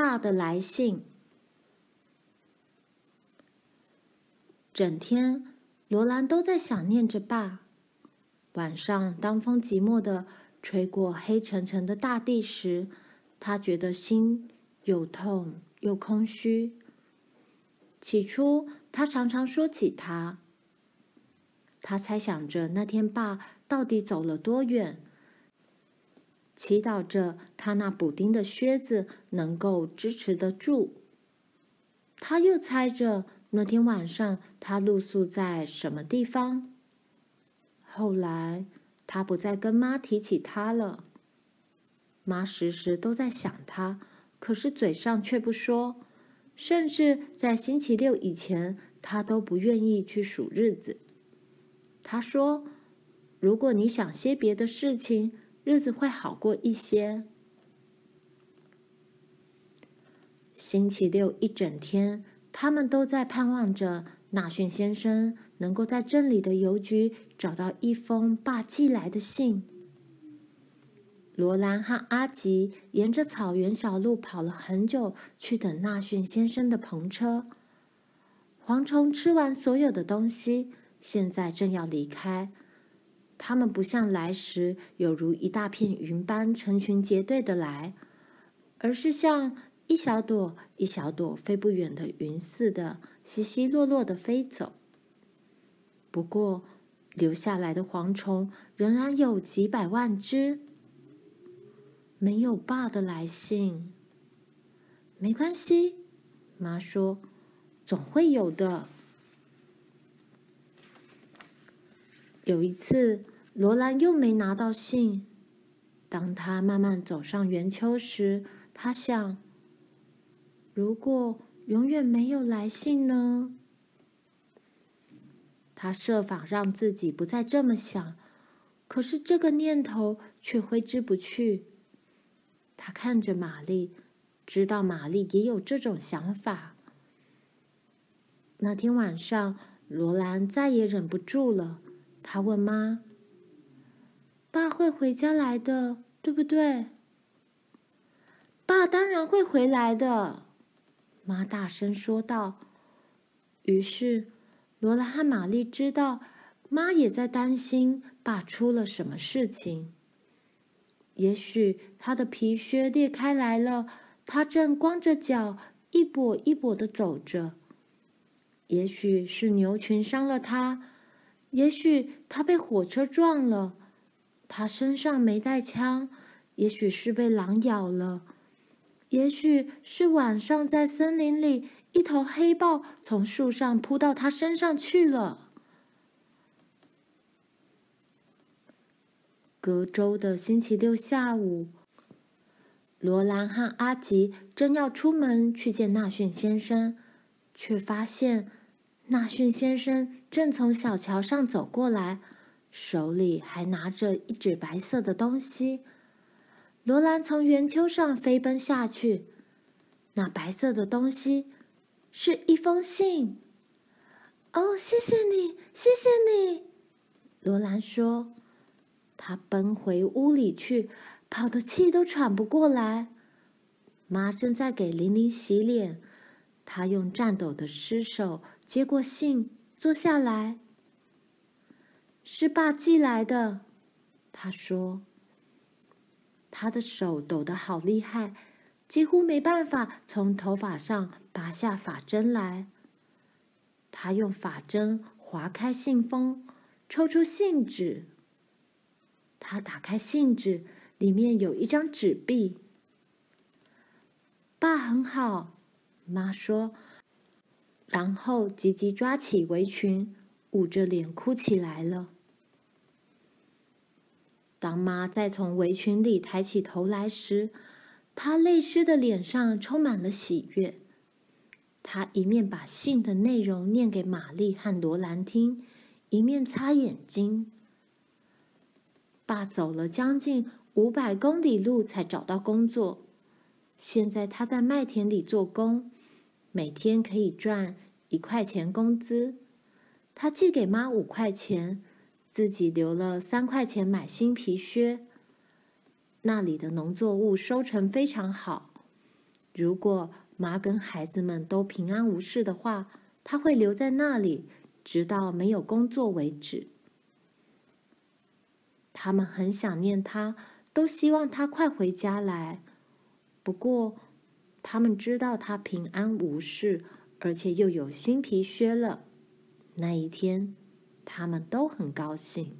爸的来信。整天，罗兰都在想念着爸。晚上，当风寂寞地吹过黑沉沉的大地时，他觉得心又痛又空虚。起初，他常常说起他。他猜想着那天爸到底走了多远，祈祷着他那补丁的靴子能够支持得住。他又猜着那天晚上他露宿在什么地方。后来，他不再跟妈提起他了。妈时时都在想他，可是嘴上却不说。甚至在星期六以前，他都不愿意去数日子。他说：“如果你想些别的事情，日子会好过一些。”星期六一整天，他们都在盼望着纳逊先生。能够在镇里的邮局找到一封爸寄来的信。罗兰和阿吉沿着草原小路跑了很久，去等纳逊先生的篷车。蝗虫吃完所有的东西，现在正要离开。它们不像来时有如一大片云般成群结队的来，而是像一小朵一小朵飞不远的云似的，稀稀落落的飞走。不过，留下来的蝗虫仍然有几百万只。没有爸的来信，没关系，妈说，总会有的。有一次，罗兰又没拿到信。当他慢慢走上圆丘时，他想：如果永远没有来信呢？他设法让自己不再这么想，可是这个念头却挥之不去。他看着玛丽，知道玛丽也有这种想法。那天晚上，罗兰再也忍不住了，他问妈：“爸会回家来的，对不对？”“爸当然会回来的。”妈大声说道。于是。罗拉和玛丽知道，妈也在担心爸出了什么事情。也许他的皮靴裂开来了，他正光着脚一跛一跛的走着。也许是牛群伤了他，也许他被火车撞了，他身上没带枪，也许是被狼咬了，也许是晚上在森林里。一头黑豹从树上扑到他身上去了。隔周的星期六下午，罗兰和阿吉正要出门去见纳逊先生，却发现纳逊先生正从小桥上走过来，手里还拿着一纸白色的东西。罗兰从圆丘上飞奔下去，那白色的东西。是一封信。哦，谢谢你，谢谢你，罗兰说。他奔回屋里去，跑得气都喘不过来。妈正在给玲玲洗脸，她用颤抖的尸手接过信，坐下来。是爸寄来的，他说。他的手抖得好厉害。几乎没办法从头发上拔下发针来。他用发针划开信封，抽出信纸。他打开信纸，里面有一张纸币。爸很好，妈说，然后急急抓起围裙，捂着脸哭起来了。当妈再从围裙里抬起头来时，她泪湿的脸上充满了喜悦。他一面把信的内容念给玛丽和罗兰听，一面擦眼睛。爸走了将近五百公里路才找到工作，现在他在麦田里做工，每天可以赚一块钱工资。他寄给妈五块钱，自己留了三块钱买新皮靴。那里的农作物收成非常好，如果妈跟孩子们都平安无事的话，他会留在那里，直到没有工作为止。他们很想念他，都希望他快回家来。不过，他们知道他平安无事，而且又有新皮靴了。那一天，他们都很高兴。